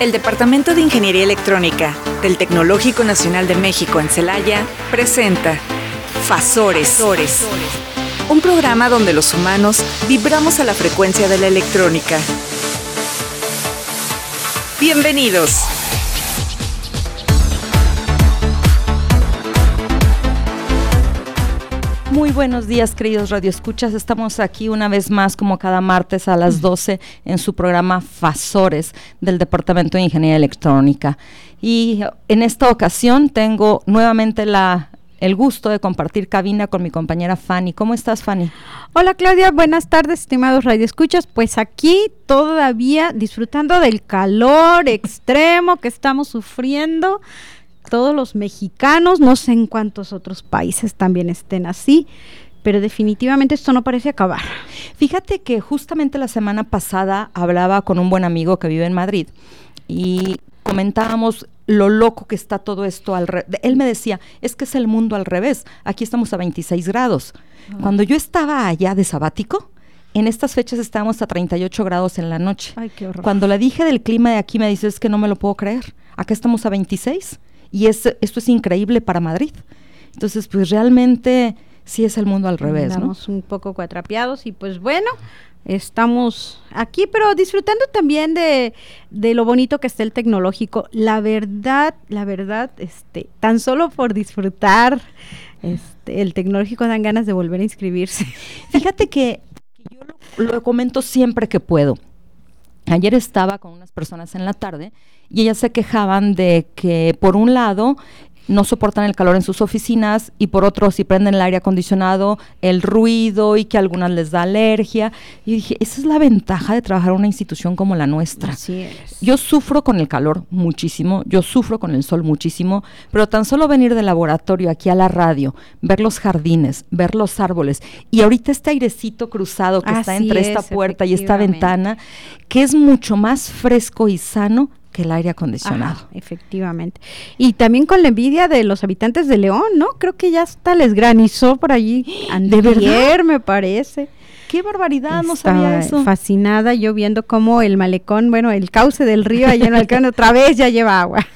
El Departamento de Ingeniería Electrónica del Tecnológico Nacional de México en Celaya presenta Fasores, un programa donde los humanos vibramos a la frecuencia de la electrónica. Bienvenidos. Buenos días, queridos radioescuchas. Estamos aquí una vez más, como cada martes a las 12, en su programa Fasores del Departamento de Ingeniería Electrónica. Y en esta ocasión tengo nuevamente la, el gusto de compartir cabina con mi compañera Fanny. ¿Cómo estás, Fanny? Hola, Claudia. Buenas tardes, estimados radioescuchas. Pues aquí todavía disfrutando del calor extremo que estamos sufriendo todos los mexicanos, no sé en cuántos otros países también estén así, pero definitivamente esto no parece acabar. Fíjate que justamente la semana pasada hablaba con un buen amigo que vive en Madrid y comentábamos lo loco que está todo esto al Él me decía, es que es el mundo al revés, aquí estamos a 26 grados. Cuando yo estaba allá de sabático, en estas fechas estábamos a 38 grados en la noche. Ay, qué horror. Cuando le dije del clima de aquí, me dice, es que no me lo puedo creer. Acá estamos a 26 y esto es increíble para Madrid. Entonces, pues realmente sí es el mundo al revés. Estamos un poco cuatrapeados y pues bueno, estamos aquí, pero disfrutando también de, de, lo bonito que está el tecnológico. La verdad, la verdad, este, tan solo por disfrutar este, el tecnológico dan ganas de volver a inscribirse. Fíjate que yo lo, lo comento siempre que puedo. Ayer estaba con unas personas en la tarde y ellas se quejaban de que por un lado no soportan el calor en sus oficinas y por otro si prenden el aire acondicionado, el ruido y que a algunas les da alergia. Y dije, esa es la ventaja de trabajar en una institución como la nuestra. Así es. Yo sufro con el calor muchísimo, yo sufro con el sol muchísimo, pero tan solo venir del laboratorio aquí a la radio, ver los jardines, ver los árboles y ahorita este airecito cruzado que está entre esta puerta y esta ventana, que es mucho más fresco y sano el aire acondicionado. efectivamente. Y también con la envidia de los habitantes de León, ¿no? Creo que ya hasta les granizó por allí. ¿De verdad? me parece. ¡Qué barbaridad! no sabía eso. fascinada yo viendo cómo el malecón, bueno, el cauce del río allá en el otra vez ya lleva agua.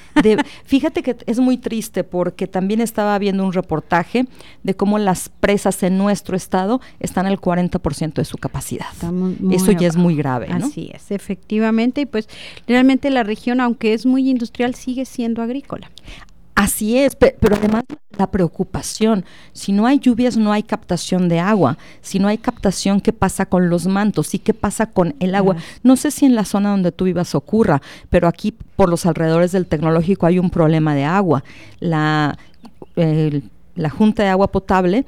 fíjate que es muy triste porque también estaba viendo un reportaje de cómo las presas en nuestro estado están al 40% de su capacidad. Eso ya es muy grave, ¿no? Así es, efectivamente. Y pues realmente la región, aunque es muy industrial, sigue siendo agrícola. Así es, pero además la preocupación, si no hay lluvias no hay captación de agua, si no hay captación, ¿qué pasa con los mantos? ¿Y qué pasa con el agua? No sé si en la zona donde tú vivas ocurra, pero aquí por los alrededores del tecnológico hay un problema de agua. La, la Junta de Agua Potable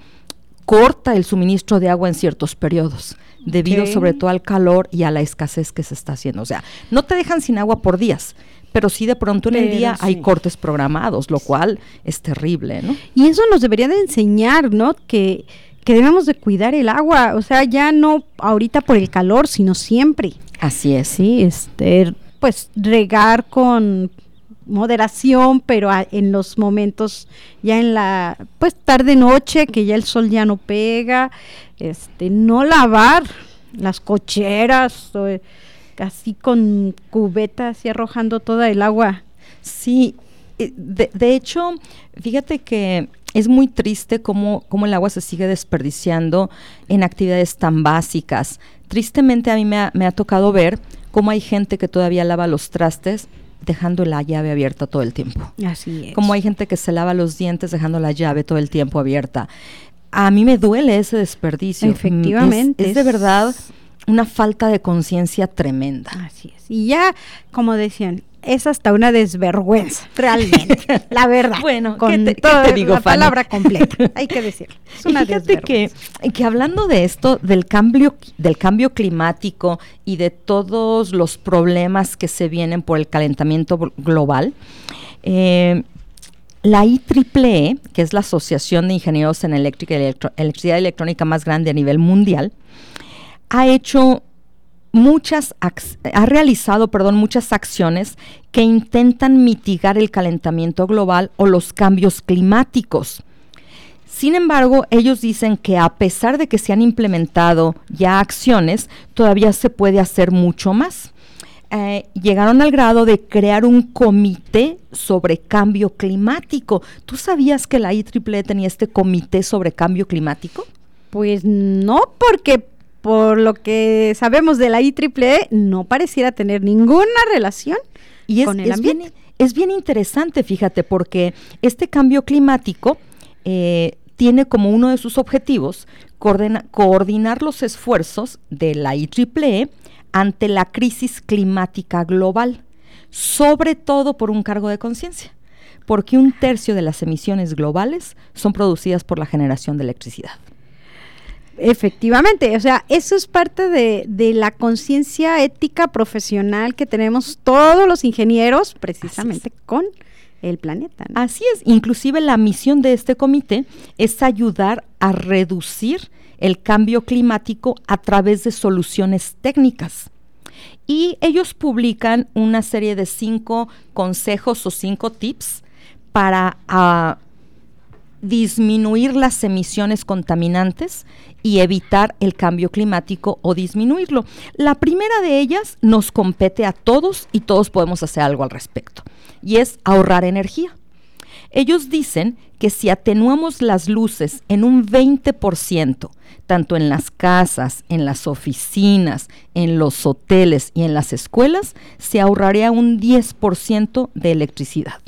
corta el suministro de agua en ciertos periodos, debido sobre todo al calor y a la escasez que se está haciendo. O sea, no te dejan sin agua por días, pero sí de pronto en el día hay cortes programados, lo cual es terrible, ¿no? Y eso nos debería de enseñar, ¿no? Que, que debemos de cuidar el agua, o sea, ya no ahorita por el calor, sino siempre. Así es. Sí, este, pues regar con moderación, pero en los momentos ya en la pues tarde noche que ya el sol ya no pega, este no lavar las cocheras, así con cubetas y arrojando toda el agua. Sí, eh, de, hecho, fíjate que es muy triste cómo, cómo, el agua se sigue desperdiciando en actividades tan básicas. Tristemente a mí me ha, me ha tocado ver cómo hay gente que todavía lava los trastes dejando la llave abierta todo el tiempo. Así es. Como hay gente que se lava los dientes dejando la llave todo el tiempo abierta. A mí me duele ese desperdicio. Efectivamente. es de verdad una falta de conciencia tremenda. Así es. Y ya, como decían, es hasta una desvergüenza, realmente, la verdad. Bueno, con ¿qué te, digo, la palabra completa, hay que decirlo. Es una fíjate que, que hablando de esto, del cambio, del cambio climático y de todos los problemas que se vienen por el calentamiento global, eh, la IEEE, que es la Asociación de Ingenieros en Eléctrica y Electricidad Electrónica más grande a nivel mundial, ha hecho muchas, ha realizado, perdón, muchas acciones que intentan mitigar el calentamiento global o los cambios climáticos. Sin embargo, ellos dicen que a pesar de que se han implementado ya acciones, todavía se puede hacer mucho más. eh, llegaron al grado de crear un comité sobre cambio climático. ¿Tú sabías que la IEEE tenía este comité sobre cambio climático? Pues no, porque por lo que sabemos de la IEEE no pareciera tener ninguna relación y es, con el es ambiente. Bien, es bien interesante, fíjate, porque este cambio climático eh, tiene como uno de sus objetivos coordina, coordinar los esfuerzos de la IEEE ante la crisis climática global, sobre todo por un cargo de conciencia, porque un tercio de las emisiones globales son producidas por la generación de electricidad. Efectivamente, o sea, eso es parte de, de la conciencia ética profesional que tenemos todos los ingenieros precisamente con el planeta. ¿no? Así es, inclusive la misión de este comité es ayudar a reducir el cambio climático a través de soluciones técnicas. Y ellos publican una serie de cinco consejos o cinco tips para uh, disminuir las emisiones contaminantes y evitar el cambio climático o disminuirlo. La primera de ellas nos compete a todos y todos podemos hacer algo al respecto, y es ahorrar energía. Ellos dicen que si atenuamos las luces en un 20%, tanto en las casas, en las oficinas, en los hoteles y en las escuelas, se ahorraría un 10% de electricidad.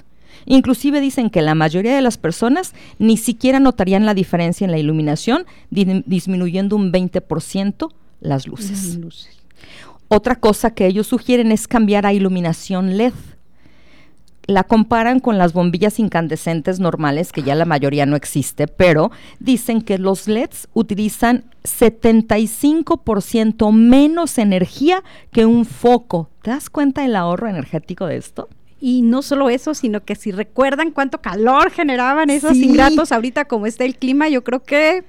Inclusive dicen que la mayoría de las personas ni siquiera notarían la diferencia en la iluminación, di disminuyendo un 20% las luces. Las luces. Otra cosa que ellos sugieren es cambiar a iluminación LED. La comparan con las bombillas incandescentes normales, que ya la mayoría no existe, pero dicen que los LEDs utilizan 75% menos energía que un foco. ¿Te das cuenta del ahorro energético de esto? Y no solo eso, sino que si recuerdan cuánto calor generaban esos sí. ingratos ahorita como está el clima, yo creo que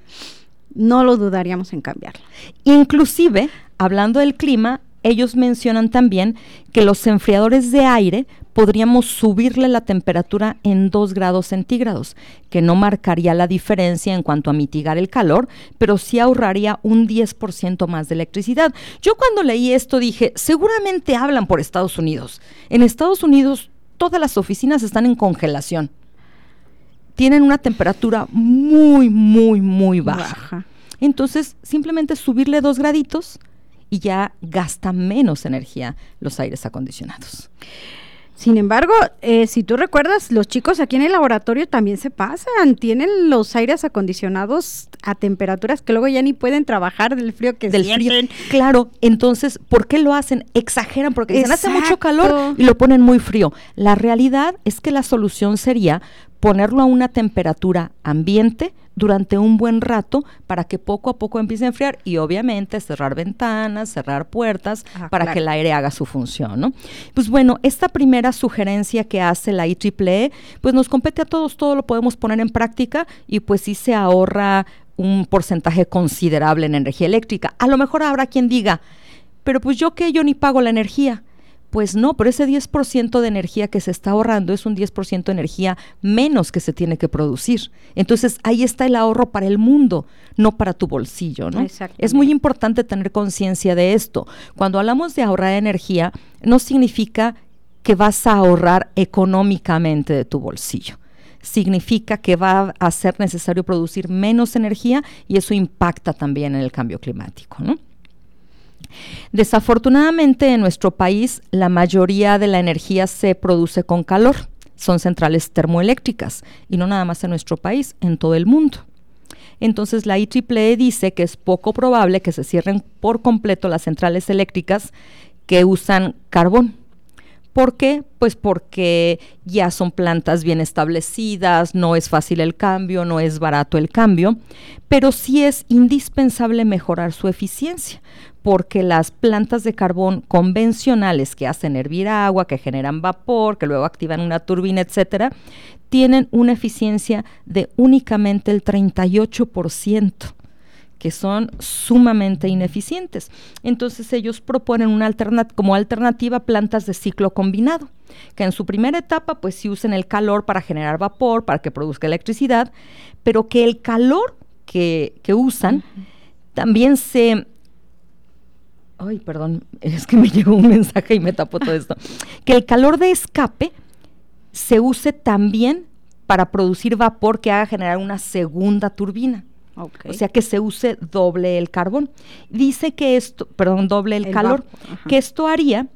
no lo dudaríamos en cambiarlo. Inclusive, hablando del clima, ellos mencionan también que los enfriadores de aire podríamos subirle la temperatura en 2 grados centígrados, que no marcaría la diferencia en cuanto a mitigar el calor, pero sí ahorraría un 10% más de electricidad. Yo cuando leí esto dije, seguramente hablan por Estados Unidos. En Estados Unidos todas las oficinas están en congelación. Tienen una temperatura muy, muy, muy baja. baja. Entonces, simplemente subirle dos graditos y ya gasta menos energía los aires acondicionados. Sin embargo, eh, si tú recuerdas, los chicos aquí en el laboratorio también se pasan, tienen los aires acondicionados a temperaturas que luego ya ni pueden trabajar del frío que del sienten. frío. Claro, entonces, ¿por qué lo hacen? Exageran porque dicen hace mucho calor y lo ponen muy frío. La realidad es que la solución sería ponerlo a una temperatura ambiente durante un buen rato para que poco a poco empiece a enfriar y obviamente cerrar ventanas, cerrar puertas ah, para claro. que el aire haga su función, ¿no? Pues bueno, esta primera sugerencia que hace la IEEE, pues nos compete a todos, todo lo podemos poner en práctica y pues sí se ahorra un porcentaje considerable en energía eléctrica. A lo mejor habrá quien diga, pero pues yo que yo ni pago la energía. Pues no, pero ese 10% de energía que se está ahorrando es un 10% de energía menos que se tiene que producir. Entonces ahí está el ahorro para el mundo, no para tu bolsillo, ¿no? Es muy importante tener conciencia de esto. Cuando hablamos de ahorrar energía, no significa que vas a ahorrar económicamente de tu bolsillo significa que va a ser necesario producir menos energía y eso impacta también en el cambio climático, ¿no? Desafortunadamente en nuestro país la mayoría de la energía se produce con calor, son centrales termoeléctricas y no nada más en nuestro país, en todo el mundo. Entonces la IEEE dice que es poco probable que se cierren por completo las centrales eléctricas que usan carbón. ¿Por qué? Pues porque ya son plantas bien establecidas, no es fácil el cambio, no es barato el cambio, pero sí es indispensable mejorar su eficiencia, porque las plantas de carbón convencionales que hacen hervir agua, que generan vapor, que luego activan una turbina, etcétera, tienen una eficiencia de únicamente el 38% que son sumamente ineficientes. Entonces ellos proponen una alternat como alternativa plantas de ciclo combinado, que en su primera etapa pues sí usen el calor para generar vapor, para que produzca electricidad, pero que el calor que, que usan uh -huh. también se ay, perdón, es que me llegó un mensaje y me tapó todo esto, que el calor de escape se use también para producir vapor que haga generar una segunda turbina. O sea que se use doble el carbón. Dice que esto, perdón, doble el, calor, que esto haría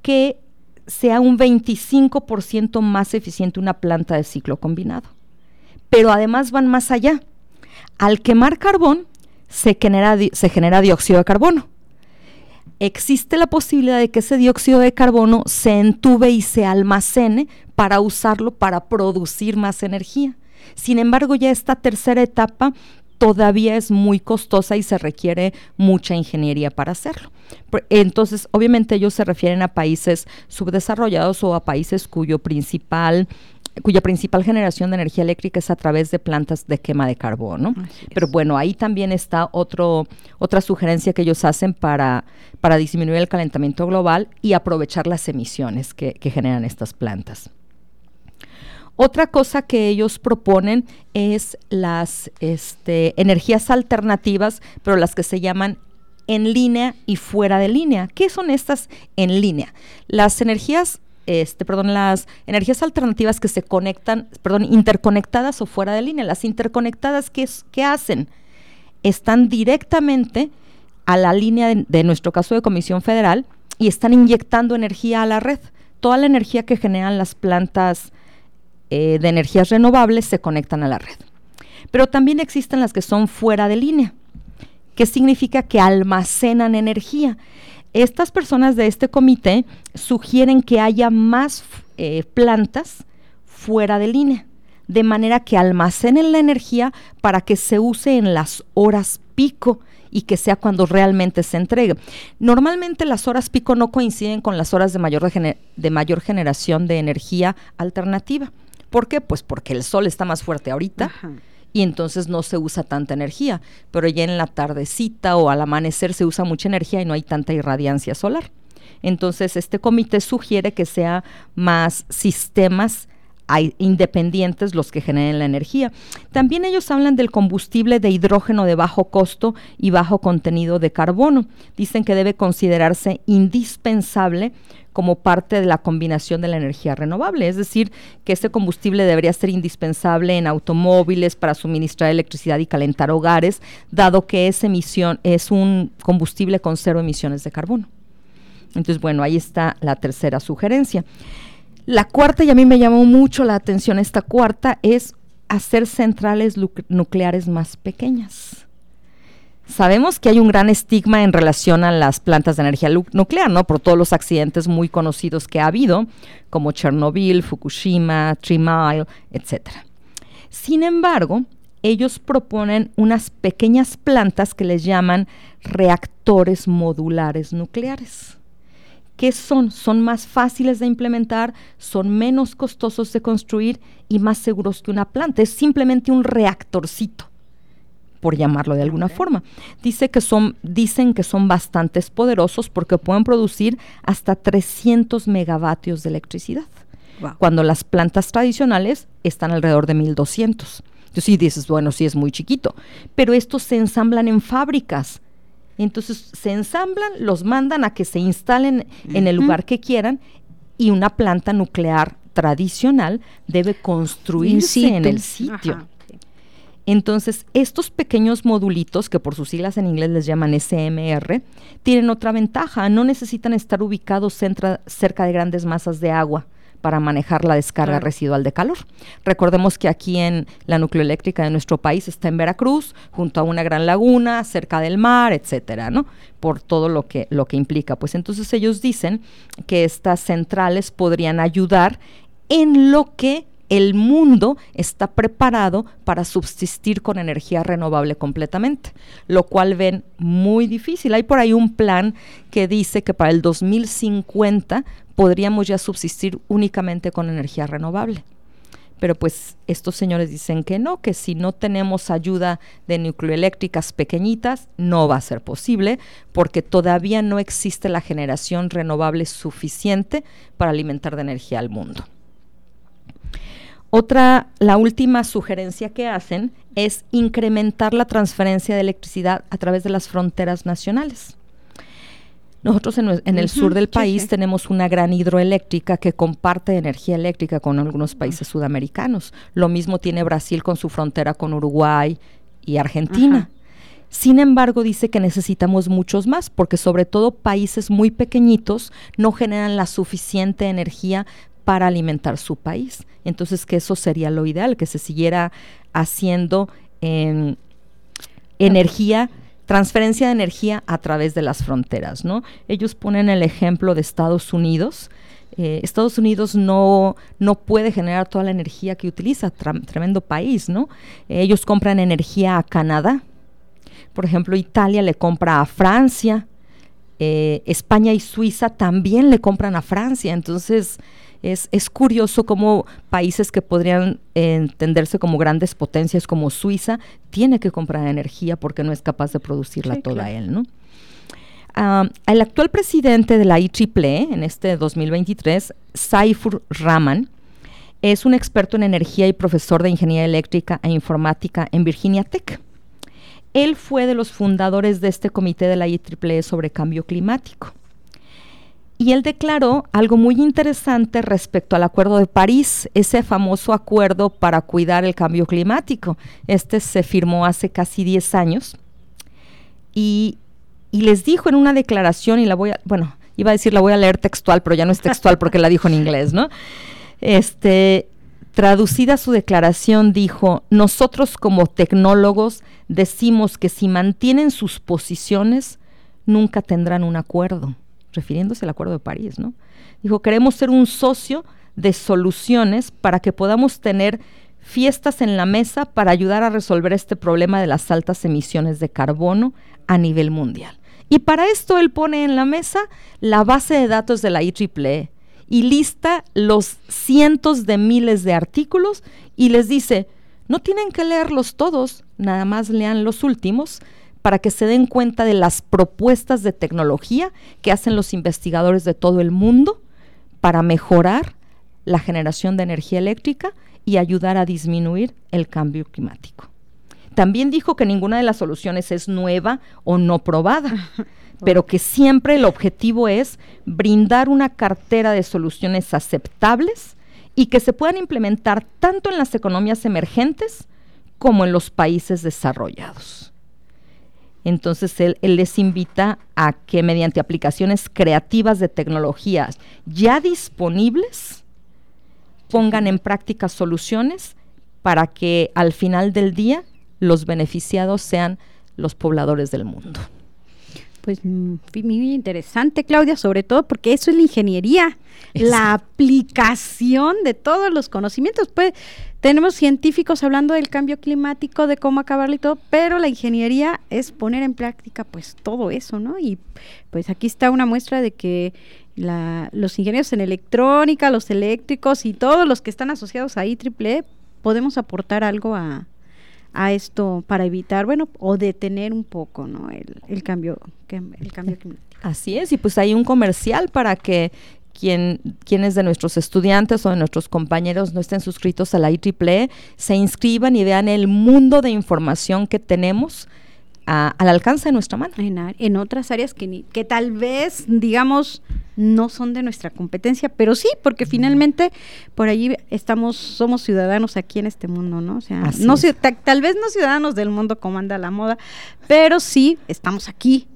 que sea un 25% más eficiente una planta de ciclo combinado. Pero además van más allá. Al quemar carbón se genera, se genera dióxido de carbono. Existe la posibilidad de que ese dióxido de carbono se entube y se almacene para usarlo para producir más energía. Sin embargo, ya esta tercera etapa todavía es muy costosa y se requiere mucha ingeniería para hacerlo. Entonces, obviamente ellos se refieren a países subdesarrollados o a países cuyo principal cuya principal generación de energía eléctrica es a través de plantas de quema de carbono. Pero bueno, ahí también está otro, otra sugerencia que ellos hacen para, para disminuir el calentamiento global y aprovechar las emisiones que generan estas plantas. Otra cosa que ellos proponen es las este, energías alternativas, pero las que se llaman en línea y fuera de línea. ¿Qué son estas en línea? Las energías este, las energías alternativas que se conectan, perdón, interconectadas o fuera de línea. Las interconectadas, ¿qué, hacen? Están directamente a la línea de, de, nuestro caso de Comisión Federal y están inyectando energía a la red. Toda la energía que generan las plantas eh, de energías renovables se conectan a la red. Pero también existen las que son fuera de línea, que significa que almacenan energía. Estas personas de este comité sugieren que haya más eh, plantas fuera de línea, de manera que almacenen la energía para que se use en las horas pico y que sea cuando realmente se entregue. Normalmente las horas pico no coinciden con las horas de mayor, de mayor generación de energía alternativa. ¿Por qué? Pues porque el sol está más fuerte ahorita. Y entonces no se usa tanta energía, pero ya en la tardecita o al amanecer se usa mucha energía y no hay tanta irradiancia solar. Entonces, este comité sugiere que sea más sistemas independientes los que generen la energía. También ellos hablan del combustible de hidrógeno de bajo costo y bajo contenido de carbono. Dicen que debe considerarse indispensable como parte de la combinación de la energía renovable, es decir, que este combustible debería ser indispensable en automóviles para suministrar electricidad y calentar hogares, dado que es emisión es un combustible con cero emisiones de carbono. Entonces, bueno, ahí está la tercera sugerencia. La cuarta, y a mí me llamó mucho la atención esta cuarta, es hacer centrales nucleares más pequeñas. Sabemos que hay un gran estigma en relación a las plantas de energía nuclear, ¿no? Por todos los accidentes muy conocidos que ha habido, como Chernobyl, Fukushima, Three Mile, etc. Sin embargo, ellos proponen unas pequeñas plantas que les llaman reactores modulares nucleares. ¿Qué son? Son más fáciles de implementar, son menos costosos de construir y más seguros que una planta. Es simplemente un reactorcito, por llamarlo de alguna forma. Dice que son, dicen que son bastante poderosos porque pueden producir hasta 300 megavatios de electricidad, cuando las plantas tradicionales están alrededor de 1200. Entonces sí dices, bueno, sí es muy chiquito, pero estos se ensamblan en fábricas entonces se ensamblan, los mandan a que se instalen en el lugar que quieran y una planta nuclear tradicional debe construirse en el sitio. Entonces, estos pequeños modulitos, que por sus siglas en inglés les llaman SMR, tienen otra ventaja, no necesitan estar ubicados cerca de grandes masas de agua para manejar la descarga residual de calor. Recordemos que aquí en la nucleoeléctrica de nuestro país está en Veracruz, junto a una gran laguna, cerca del mar, etcétera, ¿no? Por todo lo que, lo que implica. Pues entonces ellos dicen que estas centrales podrían ayudar en lo que el mundo está preparado para subsistir con energía renovable completamente, lo cual ven muy difícil. Hay por ahí un plan que dice que para el 2050 podríamos ya subsistir únicamente con energía renovable. Pero pues estos señores dicen que no, que si no tenemos ayuda de nucleoeléctricas pequeñitas, no va a ser posible, porque todavía no existe la generación renovable suficiente para alimentar de energía al mundo. Otra, la última sugerencia que hacen es incrementar la transferencia de electricidad a través de las fronteras nacionales. Nosotros en, el sur del país sí. tenemos una gran hidroeléctrica que comparte energía eléctrica con algunos países sudamericanos. Lo mismo tiene Brasil con su frontera con Uruguay y Argentina. Sin embargo, dice que necesitamos muchos más, porque sobre todo países muy pequeñitos no generan la suficiente energía para alimentar su país. Entonces, que eso sería lo ideal, que se siguiera haciendo em, energía, transferencia de energía a través de las fronteras, ¿no? Ellos ponen el ejemplo de Estados Unidos. Eh, Estados Unidos no, no puede generar toda la energía que utiliza, tremendo país, ¿no? Ellos compran energía a Canadá. Por ejemplo, Italia le compra a Francia. Eh, España y Suiza también le compran a Francia. Entonces, es, es curioso cómo países que podrían entenderse como grandes potencias como Suiza tiene que comprar energía porque no es capaz de producirla Sí, toda claro. él, ¿no? Ah, el actual presidente de la IEEE en este 2023, Saifur Rahman, es un experto en energía y profesor de ingeniería eléctrica e informática en Virginia Tech. Él fue de los fundadores de este comité de la IEEE sobre cambio climático. Y él declaró algo muy interesante respecto al Acuerdo de París, ese famoso acuerdo para cuidar el cambio climático. Este se firmó hace casi 10 años. Y, y les dijo en una declaración, y la voy a, bueno, iba a decir la voy a leer textual, pero ya no es textual porque la dijo en inglés, ¿no? Este, traducida su declaración, dijo, nosotros como tecnólogos decimos que si mantienen sus posiciones, nunca tendrán un acuerdo, refiriéndose al Acuerdo de París, ¿no? Dijo, queremos ser un socio de soluciones para que podamos tener fiestas en la mesa para ayudar a resolver este problema de las altas emisiones de carbono a nivel mundial. Y para esto él pone en la mesa la base de datos de la IEEE y lista los cientos de miles de artículos y les dice, no tienen que leerlos todos, nada más lean los últimos para que se den cuenta de las propuestas de tecnología que hacen los investigadores de todo el mundo para mejorar la generación de energía eléctrica y ayudar a disminuir el cambio climático. También dijo que ninguna de las soluciones es nueva o no probada, pero que siempre el objetivo es brindar una cartera de soluciones aceptables y que se puedan implementar tanto en las economías emergentes como en los países desarrollados. Entonces él, les invita a que mediante aplicaciones creativas de tecnologías ya disponibles pongan en práctica soluciones para que al final del día los beneficiados sean los pobladores del mundo. Pues muy interesante, Claudia, sobre todo porque eso es la ingeniería, es la aplicación de todos los conocimientos. Pues tenemos científicos hablando del cambio climático, de cómo acabarlo y todo, pero la ingeniería es poner en práctica pues todo eso, ¿no? Y pues aquí está una muestra de que la, los ingenieros en electrónica, los eléctricos y todos los que están asociados a IEEE podemos aportar algo a, a esto para evitar, bueno, o detener un poco, ¿no? El, el cambio, el cambio climático. Así es, y pues hay un comercial para que quien, quienes de nuestros estudiantes o de nuestros compañeros no estén suscritos a la IEEE se inscriban y vean el mundo de información que tenemos a, al alcance de nuestra mano. En, en otras áreas que, ni, que tal vez, digamos, no son de nuestra competencia, pero sí, porque finalmente por allí estamos, somos ciudadanos aquí en este mundo, ¿no? O sea, Así no, tal vez no ciudadanos del mundo como anda la moda, pero sí estamos aquí.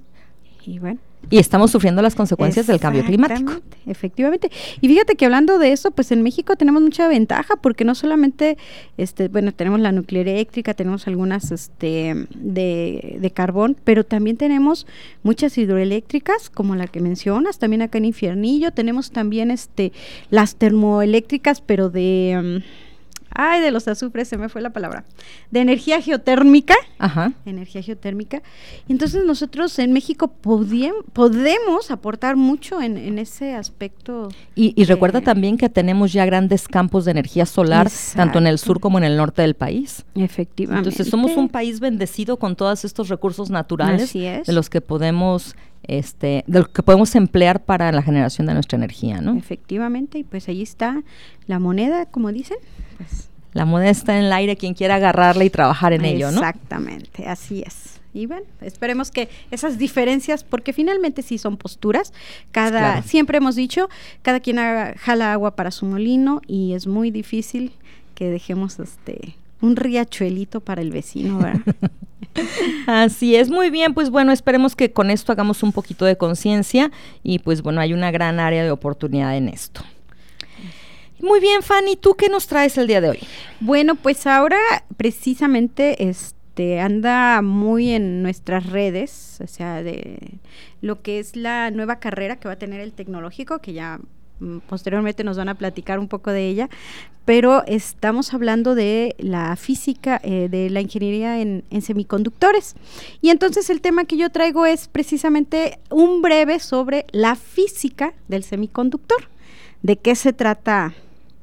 Y bueno. Y estamos sufriendo las consecuencias del cambio climático. Efectivamente. Y fíjate que hablando de eso, pues en México tenemos mucha ventaja porque no solamente, este, bueno, tenemos la nuclear eléctrica, tenemos algunas este, de, de, carbón, pero también tenemos muchas hidroeléctricas, como la que mencionas, también acá en Infiernillo, tenemos también este, las termoeléctricas, pero de... Um, ay, de los azufres, se me fue la palabra, de energía geotérmica, Ajá. energía geotérmica. Entonces nosotros en México podemos aportar mucho en, en ese aspecto. Y, y recuerda eh, también que tenemos ya grandes campos de energía solar, exacto. tanto en el sur como en el norte del país. Efectivamente. Entonces somos un país bendecido con todos estos recursos naturales es. de los que podemos este, de lo que podemos emplear para la generación de nuestra energía, ¿no? Efectivamente, y pues ahí está la moneda, como dicen. Pues. La moneda está en el aire, quien quiera agarrarla y trabajar en ello, ¿no? Exactamente, así es. Y bueno, esperemos que esas diferencias, porque finalmente sí son posturas, cada, siempre hemos dicho, cada quien jala agua para su molino y es muy difícil que dejemos este un riachuelito para el vecino, ¿verdad? Así es, muy bien, pues bueno, esperemos que con esto hagamos un poquito de conciencia y pues bueno, hay una gran área de oportunidad en esto. Muy bien, Fanny, ¿tú qué nos traes el día de hoy? Bueno, pues ahora precisamente este anda muy en nuestras redes, o sea, de lo que es la nueva carrera que va a tener el tecnológico, que ya posteriormente nos van a platicar un poco de ella, pero estamos hablando de la física, eh, de la ingeniería en, en, semiconductores. Y entonces el tema que yo traigo es precisamente un breve sobre la física del semiconductor. ¿De qué se trata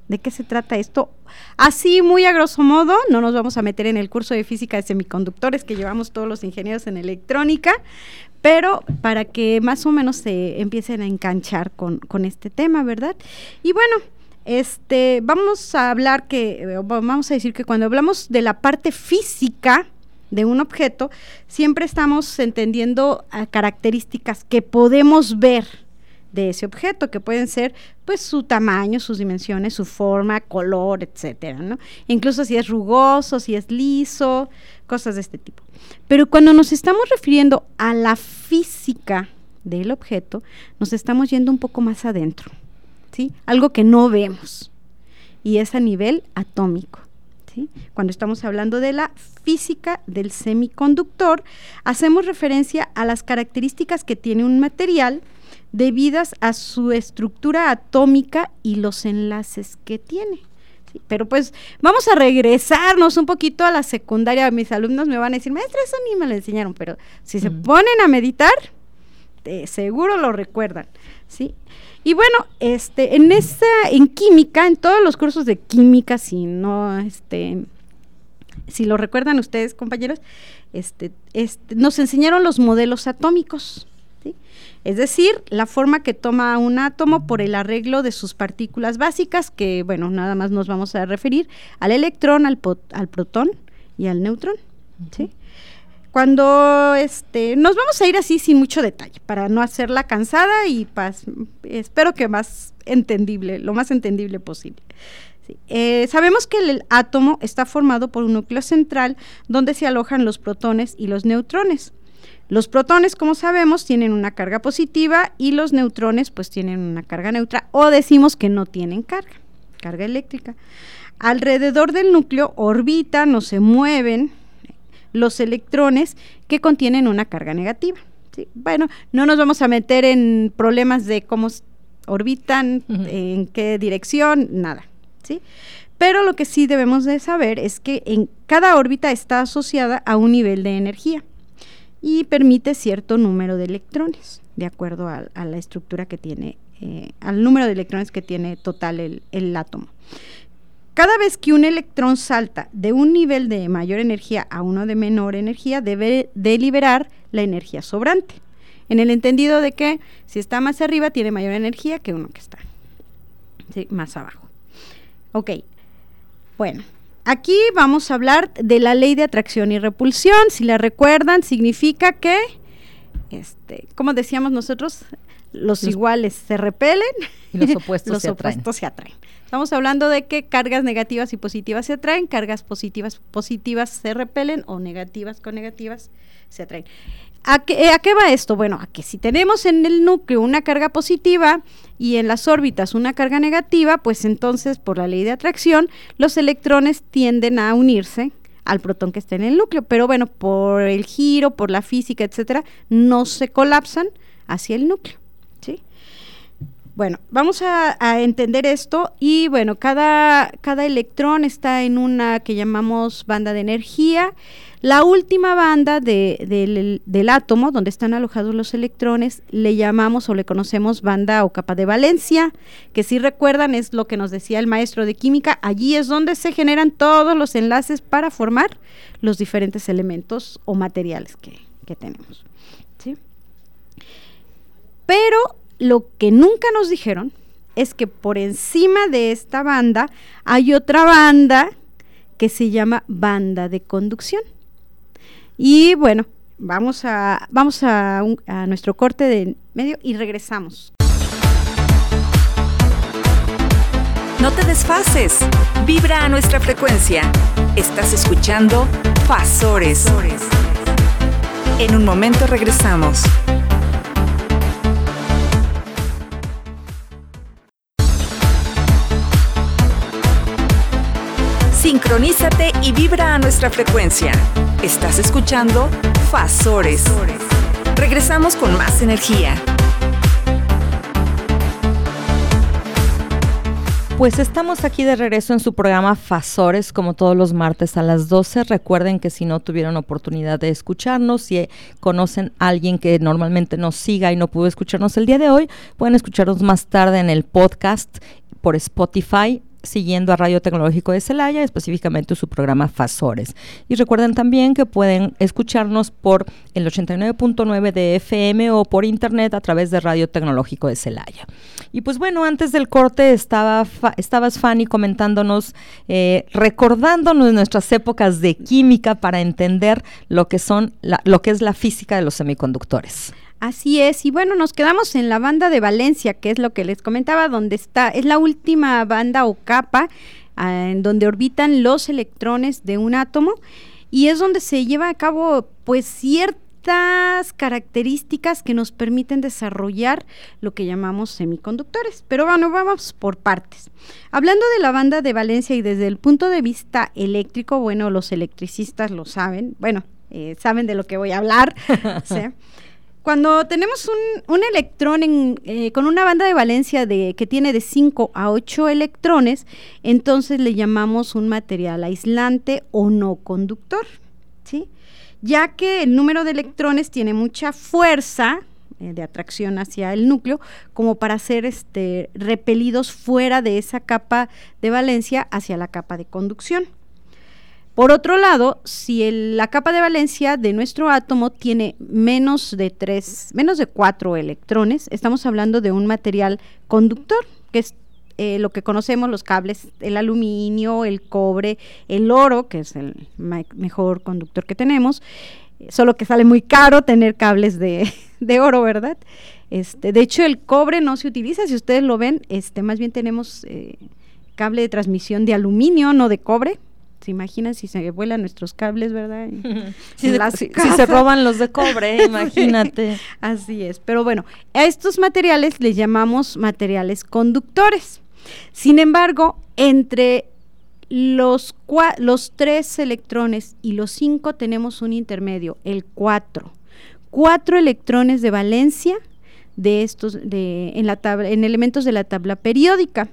¿De qué se trata esto? Así, muy a grosso modo, no nos vamos a meter en el curso de física de semiconductores que llevamos todos los ingenieros en electrónica, pero para que más o menos se empiecen a enganchar con, este tema, ¿verdad? Y bueno, este, vamos a hablar que, eh, vamos a decir que cuando hablamos de la parte física, de un objeto, siempre estamos entendiendo características que podemos ver, de ese objeto, que pueden ser pues su tamaño, sus dimensiones, su forma, color, etcétera, ¿no? Incluso si es rugoso, si es liso, cosas de este tipo. Pero cuando nos estamos refiriendo a la física del objeto, nos estamos yendo un poco más adentro, ¿sí? Algo que no vemos. Y es a nivel atómico. ¿sí? Cuando estamos hablando de la física del semiconductor, hacemos referencia a las características que tiene un material debidas a su estructura atómica y los enlaces que tiene. pero pues vamos a regresarnos un poquito a la secundaria. Mis alumnos me van a decir, maestra, eso ni me lo enseñaron, pero si se ponen a meditar, seguro lo recuerdan, ¿sí? Y bueno, este, en esa, en química, en todos los cursos de química, si no, este, si lo recuerdan ustedes, compañeros, este, este, nos enseñaron los modelos atómicos, es decir, la forma que toma un átomo por el arreglo de sus partículas básicas, que bueno, nada más nos vamos a referir al electrón, al, al protón y al neutrón. ¿sí? Cuando este, nos vamos a ir así sin mucho detalle, para no hacerla cansada y espero que más entendible, lo más entendible posible. Eh, sabemos que el átomo está formado por un núcleo central donde se alojan los protones y los neutrones. Los protones, como sabemos, tienen una carga positiva y los neutrones pues tienen una carga neutra o decimos que no tienen carga, carga eléctrica. Alrededor del núcleo orbitan o se mueven los electrones que contienen una carga negativa. Bueno, no nos vamos a meter en problemas de cómo orbitan, en qué dirección, nada. ¿sí? Pero lo que sí debemos de saber es que en cada órbita está asociada a un nivel de energía y permite cierto número de electrones, de acuerdo a, la estructura que tiene, eh, al número de electrones que tiene total el, el átomo. Cada vez que un electrón salta de un nivel de mayor energía a uno de menor energía, debe de liberar la energía sobrante. En el entendido de que si está más arriba, tiene mayor energía que uno que está más abajo. Ok, bueno, Aquí vamos a hablar de la ley de atracción y repulsión. Si la recuerdan, significa que, este, como decíamos nosotros, los, iguales se repelen y los opuestos, se, atraen. Estamos hablando de que cargas negativas y positivas se atraen, cargas positivas positivas se repelen o negativas con negativas se atraen. ¿A qué, ¿A qué, va esto? Bueno, a que si tenemos en el núcleo una carga positiva y en las órbitas una carga negativa, pues entonces por la ley de atracción los electrones tienden a unirse al protón que está en el núcleo, pero bueno, por el giro, por la física, etcétera, no se colapsan hacia el núcleo. ¿Sí? Bueno, vamos a, entender esto y bueno, cada, cada electrón está en una que llamamos banda de energía. La última banda del, átomo, donde están alojados los electrones, le llamamos o le conocemos banda o capa de valencia, que si recuerdan es lo que nos decía el maestro de química, allí es donde se generan todos los enlaces para formar los diferentes elementos o materiales que, tenemos. Pero lo que nunca nos dijeron es que por encima de esta banda hay otra banda que se llama banda de conducción. Y bueno, vamos a, vamos a, nuestro corte de medio y regresamos. No te desfases. Vibra a nuestra frecuencia. Estás escuchando Fasores. En un momento regresamos. Sincronízate y vibra a nuestra frecuencia. Estás escuchando Fasores. Regresamos con más energía. Pues estamos aquí de regreso en su programa Fasores, como todos los martes a las 12. Recuerden que si no tuvieron oportunidad de escucharnos, si conocen a alguien que normalmente nos siga y no pudo escucharnos el día de hoy, pueden escucharnos más tarde en el podcast por Spotify siguiendo a Radio Tecnológico de Celaya, específicamente su programa Fasores. Y recuerden también que pueden escucharnos por el 89.9 de FM o por internet a través de Radio Tecnológico de Celaya. Y pues bueno, antes del corte estaba estabas Fanny comentándonos, eh, recordándonos nuestras épocas de química para entender lo que son lo que es la física de los semiconductores. Así es, y bueno, nos quedamos en la banda de Valencia, que es lo que les comentaba, donde está, es la última banda o capa ah, en donde orbitan los electrones de un átomo y es donde se lleva a cabo pues ciertas características que nos permiten desarrollar lo que llamamos semiconductores. Pero bueno, vamos por partes. Hablando de la banda de Valencia y desde el punto de vista eléctrico, bueno, los electricistas lo saben, bueno, eh, saben de lo que voy a hablar. ¿sí? Cuando tenemos un, electrón eh, con una banda de valencia de, que tiene de 5 a 8 electrones, entonces le llamamos un material aislante o no conductor, ¿sí? ya que el número de electrones tiene mucha fuerza eh, de atracción hacia el núcleo como para ser este, repelidos fuera de esa capa de valencia hacia la capa de conducción. Por otro lado, si la capa de valencia de nuestro átomo tiene menos de tres, menos de cuatro electrones, estamos hablando de un material conductor, que es eh, lo que conocemos, los cables, el aluminio, el cobre, el oro, que es el mejor conductor que tenemos, solo que sale muy caro tener cables de, oro, ¿verdad? Este, de hecho, el cobre no se utiliza, si ustedes lo ven, este, más bien tenemos eh, cable de transmisión de aluminio, no de cobre, se imaginan si se vuelan nuestros cables, ¿verdad? si, se roban los de cobre, imagínate. Así es. Pero bueno, a estos materiales les llamamos materiales conductores. Sin embargo, entre los, los tres electrones y los cinco tenemos un intermedio, el cuatro. Cuatro electrones de valencia de estos de, en, la tabla, en elementos de la tabla periódica.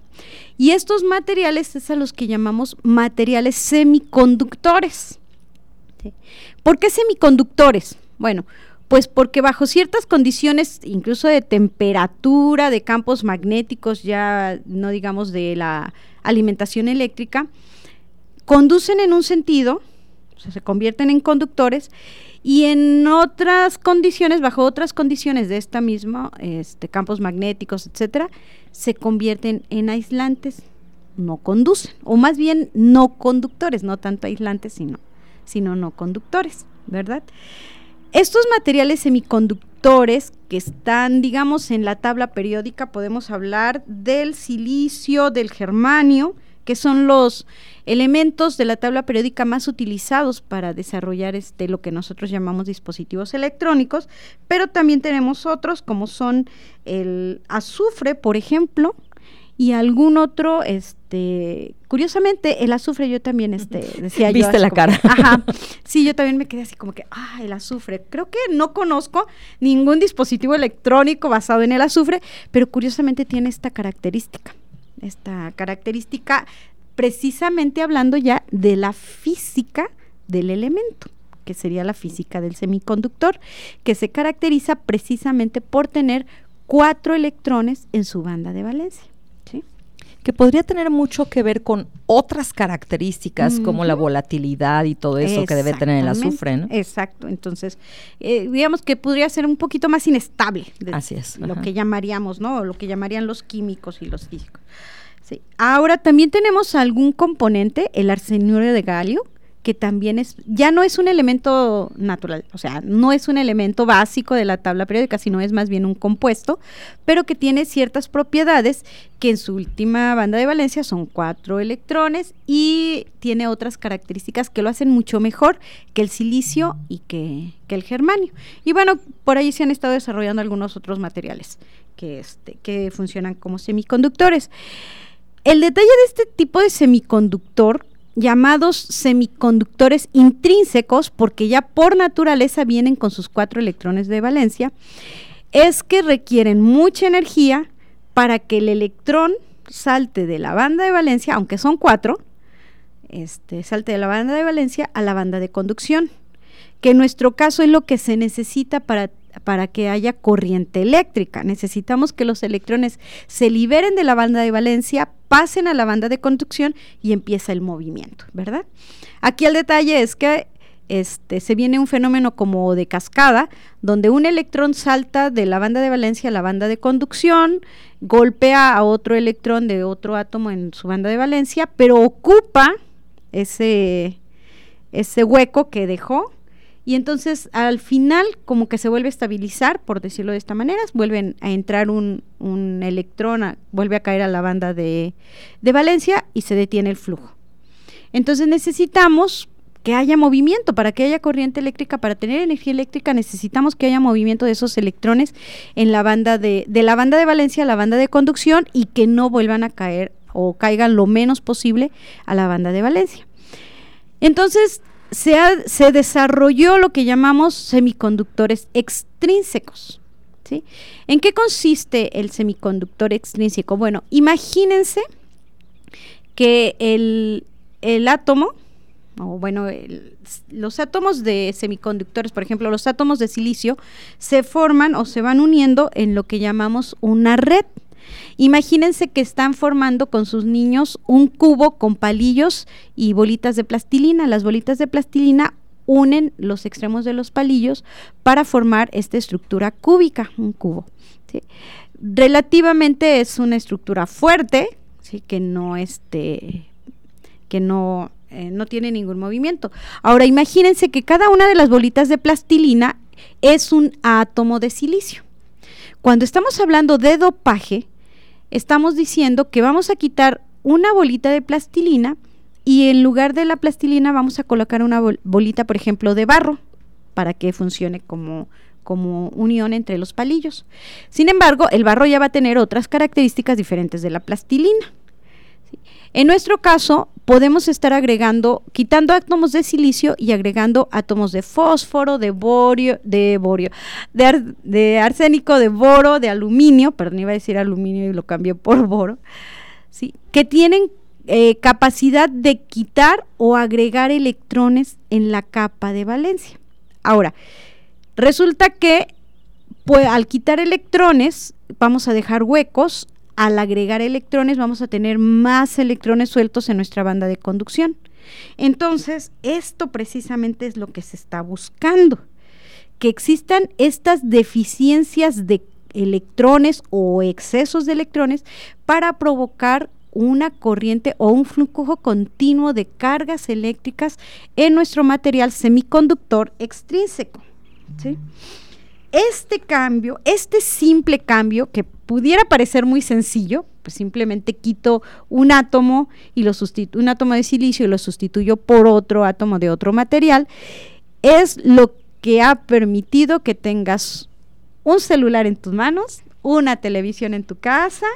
Y estos materiales es a los que llamamos materiales semiconductores. ¿Por qué semiconductores? Bueno, pues porque bajo ciertas condiciones, incluso de temperatura, de campos magnéticos, ya no digamos de la alimentación eléctrica, conducen en un sentido, se convierten en conductores y en otras condiciones, bajo otras condiciones de esta misma, este, campos magnéticos, etcétera, se convierten en aislantes, no conducen, o más bien no conductores, no tanto aislantes, sino, sino no conductores, ¿verdad? Estos materiales semiconductores que están, digamos, en la tabla periódica, podemos hablar del silicio, del germanio, que son los elementos de la tabla periódica más utilizados para desarrollar este lo que nosotros llamamos dispositivos electrónicos, pero también tenemos otros como son el azufre, por ejemplo, y algún otro, este, curiosamente, el azufre yo también, este, decía yo. Viste la cara. Ajá. Sí, yo también me quedé así como que, ah, el azufre. Creo que no conozco ningún dispositivo electrónico basado en el azufre, pero curiosamente tiene esta característica. Esta característica precisamente hablando ya de la física del elemento que sería la física del semiconductor, que se caracteriza precisamente por tener cuatro electrones en su banda de valencia. Que podría tener mucho que ver con otras características como la volatilidad y todo eso que debe tener el azufre. ¿no? Exacto, entonces eh, digamos que podría ser un poquito más inestable. Así es. Lo que llamaríamos, ¿no? Lo que llamarían los químicos y los físicos. Sí. Ahora también tenemos algún componente, el arsenuro de galio, que también es, ya no es un elemento natural, o sea, no es un elemento básico de la tabla periódica, sino es más bien un compuesto, pero que tiene ciertas propiedades que en su última banda de valencia son cuatro electrones y tiene otras características que lo hacen mucho mejor que el silicio y que, que el germanio. Y bueno, por ahí se han estado desarrollando algunos otros materiales que, este, que funcionan como semiconductores. El detalle de este tipo de semiconductor llamados semiconductores intrínsecos, porque ya por naturaleza vienen con sus cuatro electrones de valencia, es que requieren mucha energía para que el electrón salte de la banda de valencia, aunque son cuatro, este, salte de la banda de valencia a la banda de conducción, que en nuestro caso es lo que se necesita para para que haya corriente eléctrica. Necesitamos que los electrones se liberen de la banda de valencia, pasen a la banda de conducción y empieza el movimiento, ¿verdad? Aquí el detalle es que este, se viene un fenómeno como de cascada, donde un electrón salta de la banda de valencia a la banda de conducción, golpea a otro electrón de otro átomo en su banda de valencia, pero ocupa ese, ese hueco que dejó y entonces al final como que se vuelve a estabilizar, por decirlo de esta manera, vuelven a entrar un, un electrón, vuelve a caer a la banda de, de valencia y se detiene el flujo. Entonces necesitamos que haya movimiento, para que haya corriente eléctrica, para tener energía eléctrica necesitamos que haya movimiento de esos electrones en la banda de, de la banda de valencia a la banda de conducción y que no vuelvan a caer o caigan lo menos posible a la banda de valencia. Entonces, se, desarrolló lo que llamamos semiconductores extrínsecos. ¿sí? ¿En qué consiste el semiconductor extrínseco? Bueno, imagínense que el, átomo, o bueno, los átomos de semiconductores, por ejemplo, los átomos de silicio, se forman o se van uniendo en lo que llamamos una red. Imagínense que están formando con sus niños un cubo con palillos y bolitas de plastilina. Las bolitas de plastilina unen los extremos de los palillos para formar esta estructura cúbica, un cubo. Relativamente es una estructura fuerte, ¿sí? que no este, que no, eh, no tiene ningún movimiento. Ahora imagínense que cada una de las bolitas de plastilina es un átomo de silicio. Cuando estamos hablando de dopaje, estamos diciendo que vamos a quitar una bolita de plastilina y en lugar de la plastilina vamos a colocar una bolita, por ejemplo, de barro para que funcione como, como unión entre los palillos. Sin embargo, el barro ya va a tener otras características diferentes de la plastilina. En nuestro caso, podemos estar agregando, quitando átomos de silicio y agregando átomos de fósforo, de borio, de borio, de, arsénico, de boro, de aluminio, perdón, iba a decir aluminio y lo cambié por boro, ¿sí? que tienen eh, capacidad de quitar o agregar electrones en la capa de valencia. Ahora, resulta que pues, al quitar electrones vamos a dejar huecos al agregar electrones vamos a tener más electrones sueltos en nuestra banda de conducción. Entonces, esto precisamente es lo que se está buscando, que existan estas deficiencias de electrones o excesos de electrones para provocar una corriente o un flujo continuo de cargas eléctricas en nuestro material semiconductor extrínseco. ¿sí? Este cambio, este simple cambio que pudiera parecer muy sencillo, pues simplemente quito un átomo y lo sustituyo, un átomo de silicio y lo sustituyo por otro átomo de otro material, es lo que ha permitido que tengas un celular en tus manos, una televisión en tu casa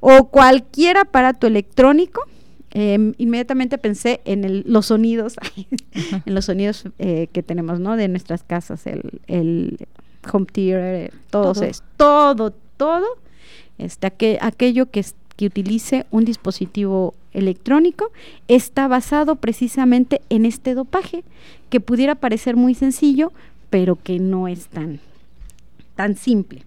o cualquier aparato electrónico. Em, inmediatamente pensé en los sonidos, en los sonidos eh, que tenemos, ¿no? De nuestras casas, el, el home theater, todo, todo. Es, todo, todo, este, aquello que, que utilice un dispositivo electrónico está basado precisamente en este dopaje, que pudiera parecer muy sencillo, pero que no es tan, tan simple.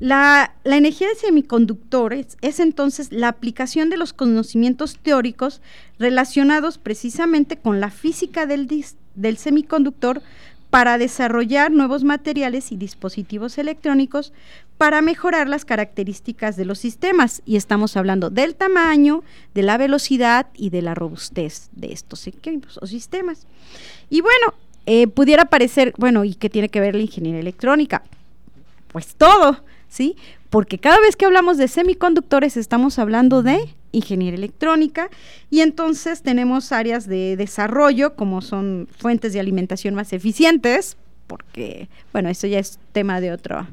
La, la, energía de semiconductores es entonces la aplicación de los conocimientos teóricos relacionados precisamente con la física del, del semiconductor para desarrollar nuevos materiales y dispositivos electrónicos para mejorar las características de los sistemas. Y estamos hablando del tamaño, de la velocidad y de la robustez de estos equipos o sistemas. Y bueno, eh, pudiera parecer, bueno, ¿y qué tiene que ver la ingeniería electrónica? Pues todo, ¿sí? Porque cada vez que hablamos de semiconductores estamos hablando de ingeniería electrónica y entonces tenemos áreas de desarrollo como son fuentes de alimentación más eficientes, porque, bueno, eso ya es tema de otro.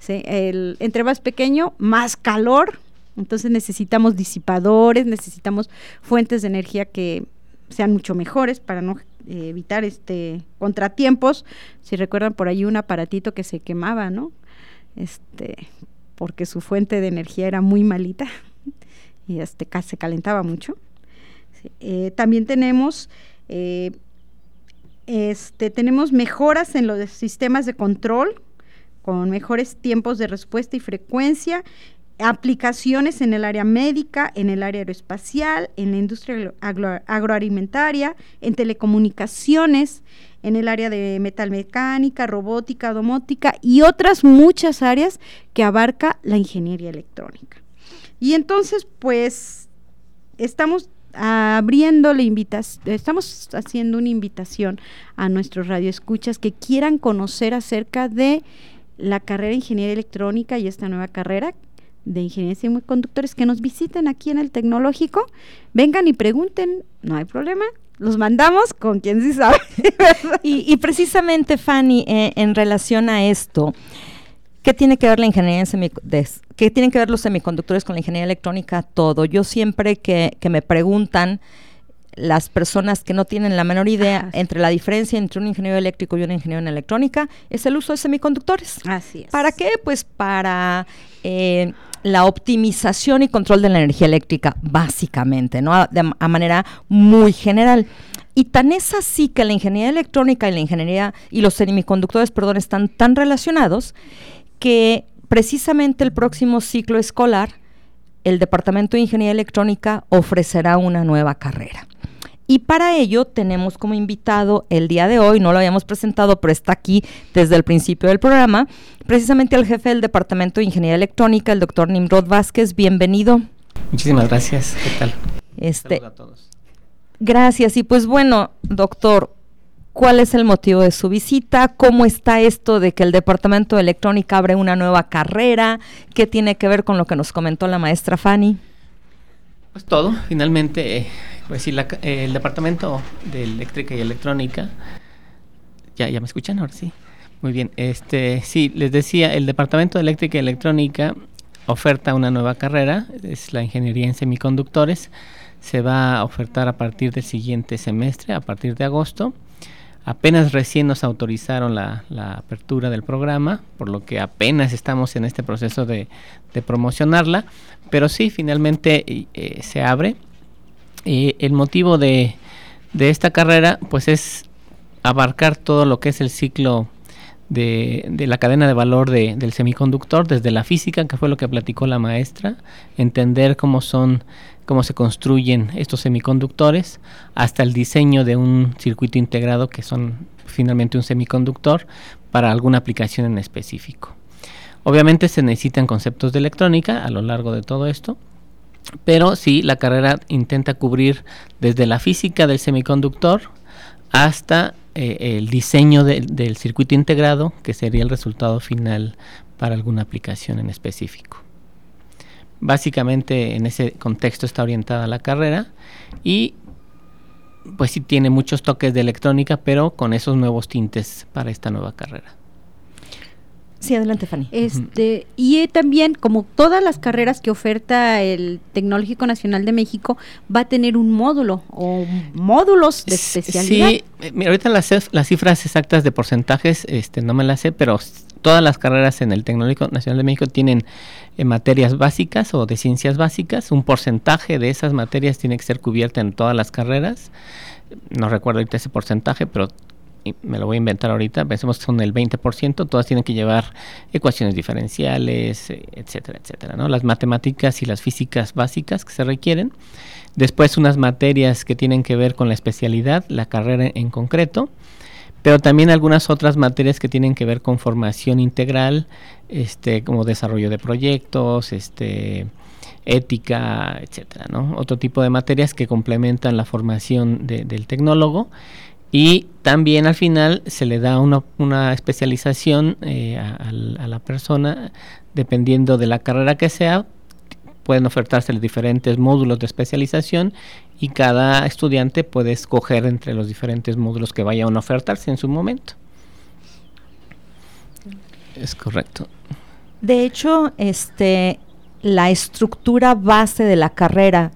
¿Sí? El, entre más pequeño, más calor, entonces necesitamos disipadores, necesitamos fuentes de energía que sean mucho mejores para no eh, evitar este contratiempos. Si recuerdan por ahí un aparatito que se quemaba, ¿no? Este, porque su fuente de energía era muy malita y este se calentaba mucho. Eh, también tenemos eh, este, tenemos mejoras en los sistemas de control con mejores tiempos de respuesta y frecuencia, aplicaciones en el área médica, en el área aeroespacial, en la industria agroalimentaria, en telecomunicaciones, en el área de metalmecánica, robótica, domótica y otras muchas áreas que abarca la ingeniería electrónica. Y entonces, pues, estamos abriendo la invitación, estamos haciendo una invitación a nuestros radioescuchas que quieran conocer acerca de la carrera de ingeniería electrónica y esta nueva carrera de ingeniería de semiconductores que nos visiten aquí en el tecnológico, vengan y pregunten, no hay problema, los mandamos con quien sí sabe. y, precisamente, Fanny, eh, en relación a esto, ¿Qué tiene que ver la ingeniería en ¿Qué tienen que ver los semiconductores con la ingeniería electrónica? Todo. Yo siempre que, me preguntan las personas que no tienen la menor idea entre la diferencia entre un ingeniero eléctrico y un ingeniero en electrónica es el uso de semiconductores. Así es. ¿Para qué? Pues para eh, la optimización y control de la energía eléctrica, básicamente, ¿no? De, a manera muy general. Y tan es así que la ingeniería electrónica y la ingeniería y los semiconductores, perdón, están tan relacionados que precisamente el próximo ciclo escolar el Departamento de Ingeniería Electrónica ofrecerá una nueva carrera. Y para ello tenemos como invitado el día de hoy, no lo habíamos presentado, pero está aquí desde el principio del programa, precisamente al jefe del Departamento de Ingeniería Electrónica, el doctor Nimrod Vázquez. Bienvenido. Muchísimas gracias. ¿Qué tal? Este, a todos. Gracias. Y pues bueno, doctor, cuál es el motivo de su visita, cómo está esto de que el Departamento de Electrónica abre una nueva carrera, qué tiene que ver con lo que nos comentó la maestra Fanny. Pues todo, finalmente, pues sí, el Departamento de Eléctrica y Electrónica, ya, ya me escuchan ahora sí. Muy bien, este, sí, les decía, el Departamento de Eléctrica y Electrónica oferta una nueva carrera, es la ingeniería en semiconductores, se va a ofertar a partir del siguiente semestre, a partir de agosto. Apenas recién nos autorizaron la, apertura del programa, por lo que apenas estamos en este proceso de, promocionarla, pero sí, finalmente eh, se abre. el motivo de, esta carrera, pues es abarcar todo lo que es el ciclo de, de, la cadena de valor del semiconductor, desde la física, que fue lo que platicó la maestra, entender cómo son cómo se construyen estos semiconductores, hasta el diseño de un circuito integrado que son finalmente un semiconductor para alguna aplicación en específico. Obviamente se necesitan conceptos de electrónica a lo largo de todo esto, pero sí la carrera intenta cubrir desde la física del semiconductor hasta eh, el diseño del circuito integrado, que sería el resultado final para alguna aplicación en específico. Básicamente en ese contexto está orientada la carrera y pues sí tiene muchos toques de electrónica, pero con esos nuevos tintes para esta nueva carrera. Sí, adelante, Fanny. Este, y también, como todas las carreras que oferta el Tecnológico Nacional de México, va a tener un módulo o módulos de especialidad. Sí, eh, mira, ahorita las, las cifras exactas de porcentajes este, no me las sé, pero todas las carreras en el Tecnológico Nacional de México tienen eh, materias básicas o de ciencias básicas. Un porcentaje de esas materias tiene que ser cubierta en todas las carreras. No recuerdo ahorita ese porcentaje, pero me lo voy a inventar ahorita, pensemos que son el 20%, todas tienen que llevar ecuaciones diferenciales, eh, etcétera, etcétera, ¿no? Las matemáticas y las físicas básicas que se requieren. Después unas materias que tienen que ver con la especialidad, la carrera en concreto pero también algunas otras materias que tienen que ver con formación integral, este, como desarrollo de proyectos, este, ética, etcétera, ¿no? Otro tipo de materias que complementan la formación del tecnólogo y también al final se le da una, especialización eh, a, la persona dependiendo de la carrera que sea pueden ofertarse diferentes módulos de especialización y cada estudiante puede escoger entre los diferentes módulos que vayan a ofertarse en su momento. Es correcto. De hecho, este la estructura base de la carrera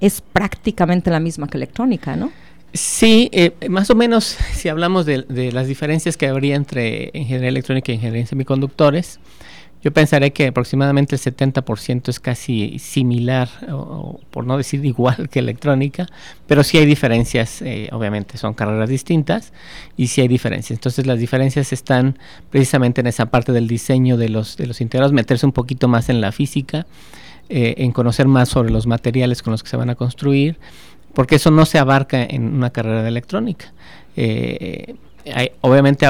es prácticamente la misma que electrónica, ¿no? Sí, eh, más o menos si hablamos de, las diferencias que habría entre ingeniería electrónica y ingeniería en semiconductores, yo pensaré que aproximadamente el 70% es casi similar, o, por no decir igual que electrónica, pero sí hay diferencias, eh, obviamente son carreras distintas y sí hay diferencias. Entonces las diferencias están precisamente en esa parte del diseño de los, de los integrados, meterse un poquito más en la física, eh, en conocer más sobre los materiales con los que se van a construir, porque eso no se abarca en una carrera de electrónica. Eh, obviamente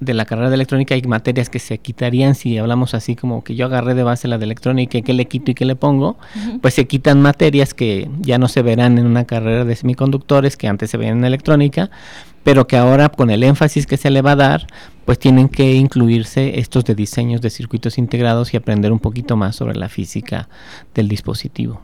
de la carrera de electrónica hay materias que se quitarían si hablamos así como que yo agarré de base la de electrónica y que le quito y que le pongo, pues se quitan materias que ya no se verán en una carrera de semiconductores que antes se veían en electrónica, pero que ahora con el énfasis que se le va a dar, pues tienen que incluirse estos de diseños de circuitos integrados y aprender un poquito más sobre la física del dispositivo.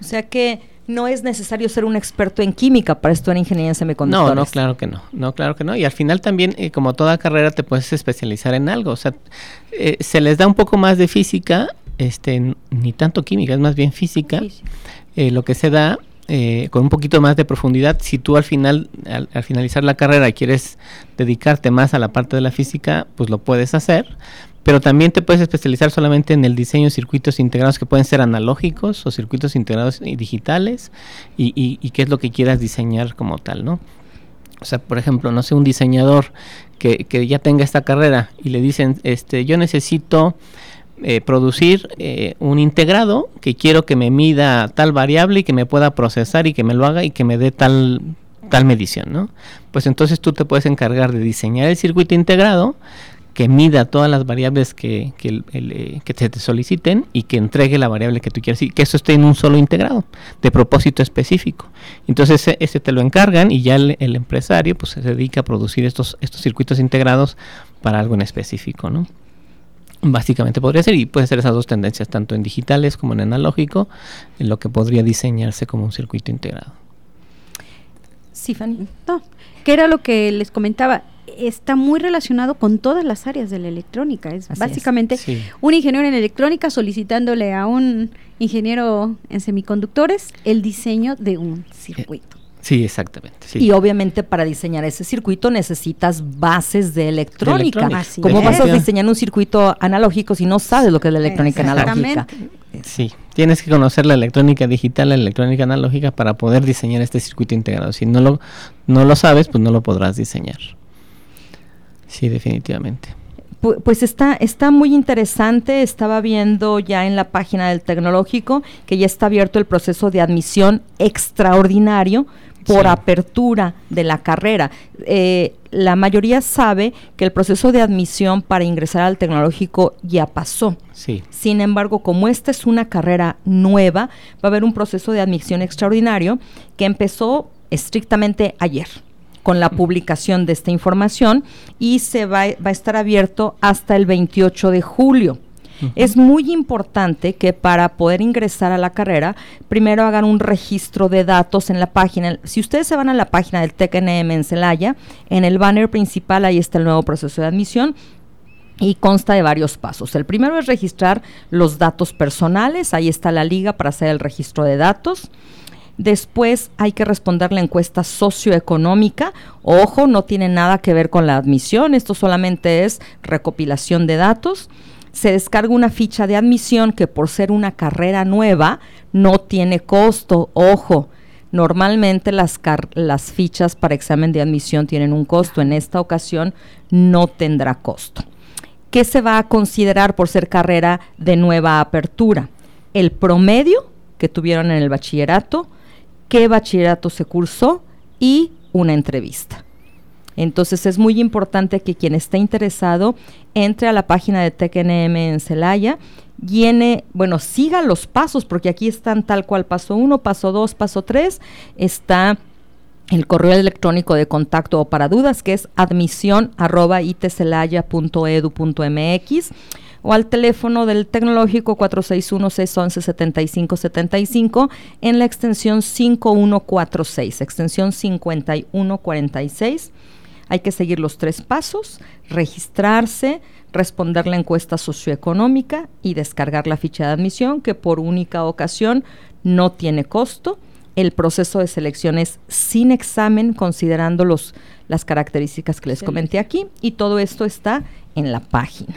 O sea que no es necesario ser un experto en química para estudiar ingeniería en semiconductores. No, no, claro que no. No, claro que no. Y al final también, eh, como toda carrera, te puedes especializar en algo. O sea, eh, se les da un poco más de física, este, ni tanto química, es más bien física. Eh, lo que se da con un poquito más de profundidad, si tú al final, al, finalizar la carrera quieres dedicarte más a la parte de la física, pues lo puedes hacer pero también te puedes especializar solamente en el diseño de circuitos integrados que pueden ser analógicos o circuitos integrados y digitales y, y, qué es lo que quieras diseñar como tal, ¿no? O sea, por ejemplo, no sé, un diseñador que, que ya tenga esta carrera y le dicen, este, yo necesito eh, producir eh, un integrado que quiero que me mida tal variable y que me pueda procesar y que me lo haga y que me dé tal tal medición, ¿no? Pues entonces tú te puedes encargar de diseñar el circuito integrado que mida todas las variables que, que, eh, te, soliciten y que entregue la variable que tú quieras y que eso esté en un solo integrado de propósito específico. Entonces ese, ese te lo encargan y ya el, empresario pues se dedica a producir estos, estos circuitos integrados para algo en específico, ¿no? Básicamente podría ser, y puede ser esas dos tendencias, tanto en digitales como en analógico, lo que podría diseñarse como un circuito integrado. Sí, Fanny. No, que era lo que les comentaba está muy relacionado con todas las áreas de la electrónica. Es básicamente un ingeniero en electrónica solicitándole a un ingeniero en semiconductores el diseño de un circuito. Sí, exactamente. Y obviamente para diseñar ese circuito necesitas bases de electrónica. ¿Cómo vas a diseñar un circuito analógico si no sabes lo que es la electrónica analógica? Sí, tienes que conocer la electrónica digital, la electrónica analógica para poder diseñar este circuito integrado. Si no lo, no lo sabes, pues no lo podrás diseñar. Sí, definitivamente. Pues está, está muy interesante. Estaba viendo ya en la página del tecnológico que ya está abierto el proceso de admisión extraordinario por apertura de la carrera. Eh, la mayoría sabe que el proceso de admisión para ingresar al tecnológico ya pasó. Sí. Sin embargo, como esta es una carrera nueva, va a haber un proceso de admisión extraordinario que empezó estrictamente ayer con la publicación de esta información y se va, va a estar abierto hasta el 28 de julio. Es muy importante que para poder ingresar a la carrera, primero hagan un registro de datos en la página. Si ustedes se van a la página del TECNM en Celaya, en el banner principal ahí está el nuevo proceso de admisión y consta de varios pasos. El primero es registrar los datos personales, ahí está la liga para hacer el registro de datos. Después hay que responder la encuesta socioeconómica. Ojo, no tiene nada que ver con la admisión, esto solamente es recopilación de datos. Se descarga una ficha de admisión que por ser una carrera nueva no tiene costo. Ojo, normalmente las, las fichas para examen de admisión tienen un costo. En esta ocasión no tendrá costo. ¿Qué se va a considerar por ser carrera de nueva apertura? El promedio que tuvieron en el bachillerato, qué bachillerato se cursó y una entrevista. Entonces es muy importante que quien esté interesado entre a la página de TecNM en Celaya, llene, bueno, siga los pasos, porque aquí están tal cual paso 1, paso 2, paso 3, está el correo electrónico de contacto o para dudas, que es admisión arroba itcelaya.edu.mx o al teléfono del tecnológico 461-611-7575 en la extensión 5146, extensión 5146. Hay que seguir los tres pasos, registrarse, responder la encuesta socioeconómica y descargar la ficha de admisión que por única ocasión no tiene costo el proceso de selección es sin examen, considerando los, las características que les comenté aquí, y todo esto está en la página.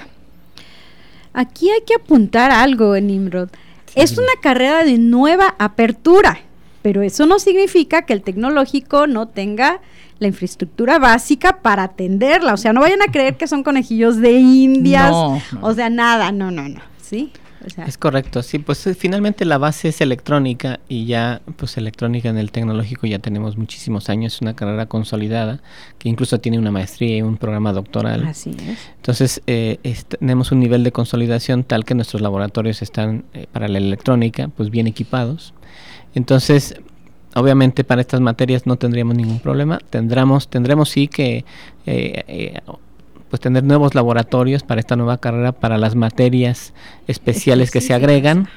Aquí hay que apuntar algo, Nimrod. Es una carrera de nueva apertura, pero eso no significa que el tecnológico no tenga la infraestructura básica para atenderla. O sea, no vayan a creer que son conejillos de indias. O sea, nada, no, no, no. ¿Sí? Es correcto, sí, pues eh, finalmente la base es electrónica y ya, pues electrónica en el tecnológico ya tenemos muchísimos años, es una carrera consolidada que incluso tiene una maestría y un programa doctoral. Así es. Entonces, eh, tenemos un nivel de consolidación tal que nuestros laboratorios están eh, para la electrónica, pues bien equipados. Entonces, obviamente para estas materias no tendríamos ningún problema. Tendremos, tendremos sí que pues tener nuevos laboratorios para esta nueva carrera, para las materias especiales que se agregan,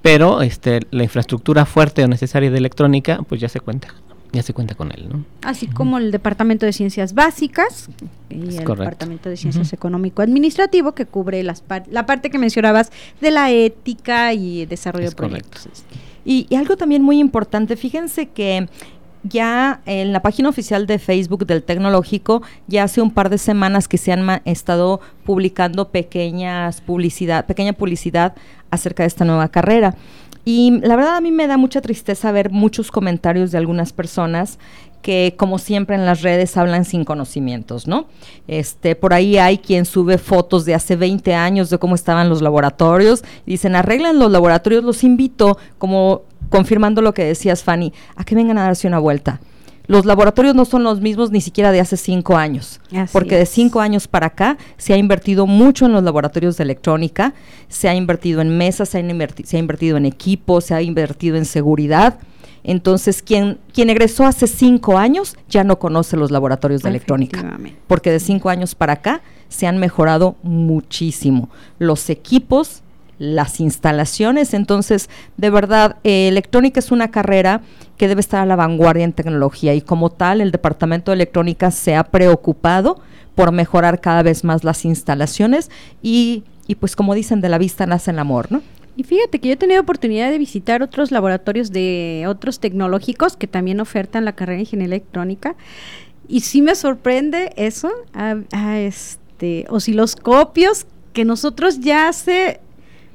pero este, la infraestructura fuerte o necesaria de electrónica, pues ya se cuenta ya se cuenta con él, ¿no? Así como el Departamento de Ciencias Básicas y el Departamento de Ciencias Económico-Administrativo que cubre las la parte que mencionabas de la ética y desarrollo de proyectos. Y, y, algo también muy importante, fíjense que ya en la página oficial de Facebook del Tecnológico, ya hace un par de semanas que se han estado publicando pequeñas publicidad, pequeña publicidad acerca de esta nueva carrera. Y la verdad a mí me da mucha tristeza ver muchos comentarios de algunas personas que como siempre en las redes hablan sin conocimientos, ¿no? Este, por ahí hay quien sube fotos de hace 20 años de cómo estaban los laboratorios, dicen, "Arreglen los laboratorios, los invito", como confirmando lo que decías Fanny, a que vengan a darse una vuelta. Los laboratorios no son los mismos ni siquiera de hace cinco años, porque de cinco años para acá se ha invertido mucho en los laboratorios de electrónica, se ha invertido en mesas, se ha, se ha invertido en equipos, se ha invertido en seguridad entonces, quien, quien egresó hace cinco años ya no conoce los laboratorios de electrónica, porque de cinco años para acá se han mejorado muchísimo los equipos, las instalaciones. Entonces, de verdad, eh, electrónica es una carrera que debe estar a la vanguardia en tecnología y como tal, el Departamento de Electrónica se ha preocupado por mejorar cada vez más las instalaciones y, y pues como dicen, de la vista nace el amor, ¿no? Y fíjate que yo he tenido oportunidad de visitar otros laboratorios de otros tecnológicos que también ofertan la carrera de ingeniería electrónica. Y sí me sorprende eso, a, este, osciloscopios que nosotros ya hace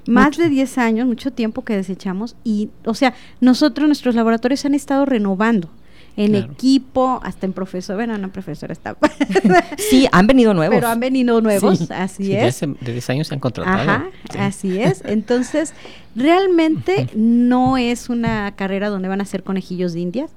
más de 10 años, mucho tiempo que desechamos. Y, o sea, nosotros, nuestros laboratorios han estado renovando en equipo, hasta en profesor, bueno, no profesor está. sí, han venido nuevos. Pero han venido nuevos, así es. De, de 10 años se han contratado. Ajá, así es. Entonces, realmente no es una carrera donde van a ser conejillos de indias.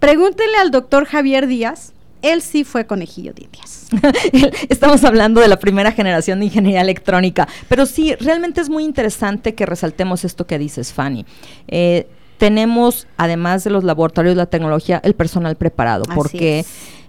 Pregúntenle al doctor Javier Díaz, él sí fue conejillo de indias. Estamos hablando de la primera generación de ingeniería electrónica, pero sí, realmente es muy interesante que resaltemos esto que dices, Fanny. Eh, tenemos, además de los laboratorios de la tecnología, el personal preparado, porque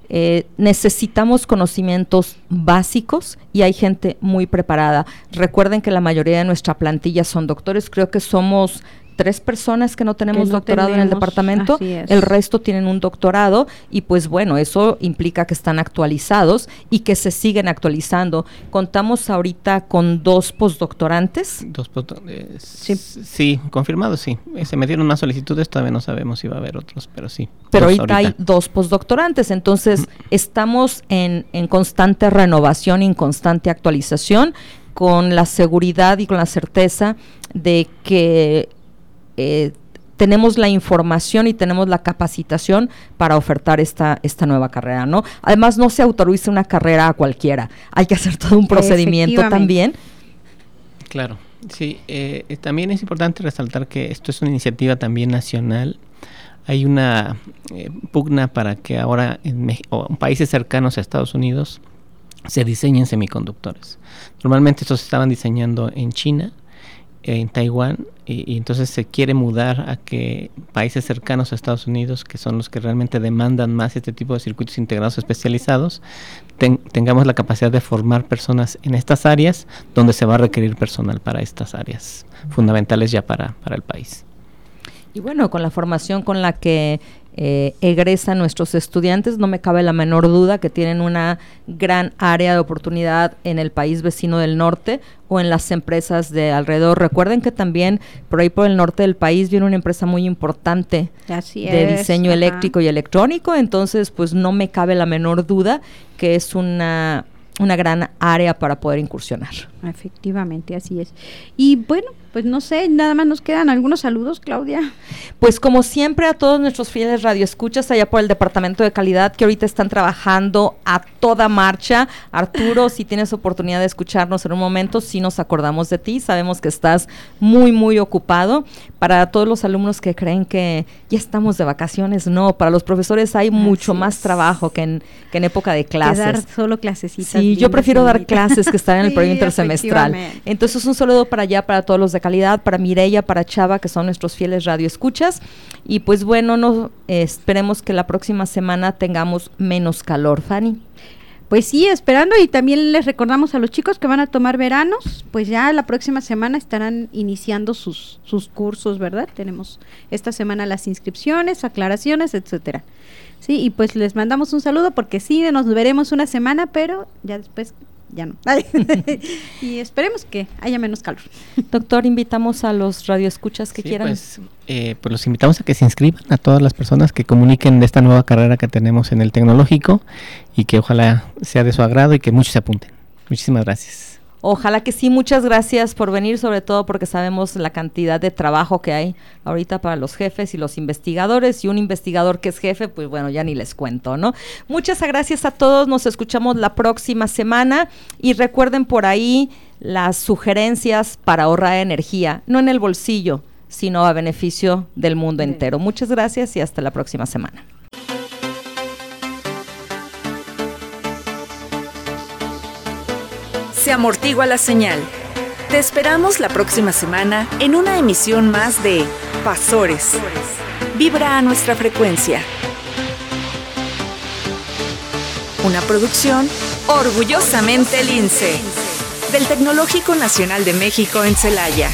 eh, necesitamos conocimientos básicos y hay gente muy preparada. Recuerden que la mayoría de nuestra plantilla son doctores, creo que somos tres personas que no tenemos doctorado en el departamento, el resto tienen un doctorado y pues bueno, eso implica que están actualizados y que se siguen actualizando. Contamos ahorita con dos postdoctorantes. Dos postdoctorantes. sí. sí, confirmado, sí. Eh, se metieron más solicitudes, todavía no sabemos si va a haber otros, pero sí. Pero ahorita, hay dos postdoctorantes, entonces estamos en, en constante renovación y en constante actualización con la seguridad y con la certeza de que eh, tenemos la información y tenemos la capacitación para ofertar esta, esta nueva carrera, ¿no? Además, no se autoriza una carrera a cualquiera, hay que hacer todo un procedimiento también. Claro, sí, eh, también es importante resaltar que esto es una iniciativa también nacional. hay una eh, pugna para que ahora en, en países cercanos a Estados Unidos se diseñen semiconductores. Normalmente estos se estaban diseñando en China, en Taiwán, y, entonces se quiere mudar a que países cercanos a Estados Unidos, que son los que realmente demandan más este tipo de circuitos integrados especializados, tengamos la capacidad de formar personas en estas áreas donde se va a requerir personal para estas áreas fundamentales ya para, para el país. Y bueno, con la formación con la que eh, egresan nuestros estudiantes, no me cabe la menor duda que tienen una gran área de oportunidad en el país vecino del norte o en las empresas de alrededor. Recuerden que también por ahí por el norte del país viene una empresa muy importante de diseño eléctrico y electrónico, entonces pues no me cabe la menor duda que es una una gran área para poder incursionar. Efectivamente, así es. Y bueno, pues no sé, nada más nos quedan algunos saludos, Claudia. Pues como siempre a todos nuestros fieles radioescuchas allá por el Departamento de Calidad que ahorita están trabajando a toda marcha. Arturo, si tienes oportunidad de escucharnos en un momento, sí nos acordamos de ti, sabemos que estás muy, muy ocupado. Para todos los alumnos que creen que ya estamos de vacaciones, no, para los profesores hay mucho más trabajo que en, que en época de clases. dar solo clasecitas. Sí, yo prefiero dar clases que estar en el periodo Entonces un saludo para allá, para todos los de calidad, para Mireya, para Chava, que son nuestros fieles radioescuchas. Y pues bueno, no, esperemos que la próxima semana tengamos menos calor, Fanny. Pues sí, esperando y también les recordamos a los chicos que van a tomar veranos, pues ya la próxima semana estarán iniciando sus, sus cursos, ¿verdad? Tenemos esta semana las inscripciones, aclaraciones, etcétera. Sí, y pues les mandamos un saludo porque sí, nos veremos una semana, pero ya después ya no. y esperemos que haya menos calor. Doctor, invitamos a los radioescuchas que quieran. Pues, eh, pues los invitamos a que se inscriban, a todas las personas que comuniquen de esta nueva carrera que tenemos en el tecnológico y que ojalá sea de su agrado y que muchos se apunten. Muchísimas gracias. Ojalá que sí, muchas gracias por venir, sobre todo porque sabemos la cantidad de trabajo que hay ahorita para los jefes y los investigadores. Y un investigador que es jefe, pues bueno, ya ni les cuento, ¿no? Muchas gracias a todos, nos escuchamos la próxima semana y recuerden por ahí las sugerencias para ahorrar energía, no en el bolsillo, sino a beneficio del mundo entero. Muchas gracias y hasta la próxima semana. Se amortigua la señal. Te esperamos la próxima semana en una emisión más de Pasores. Vibra a nuestra frecuencia. Una producción orgullosamente lince del Tecnológico Nacional de México en Celaya.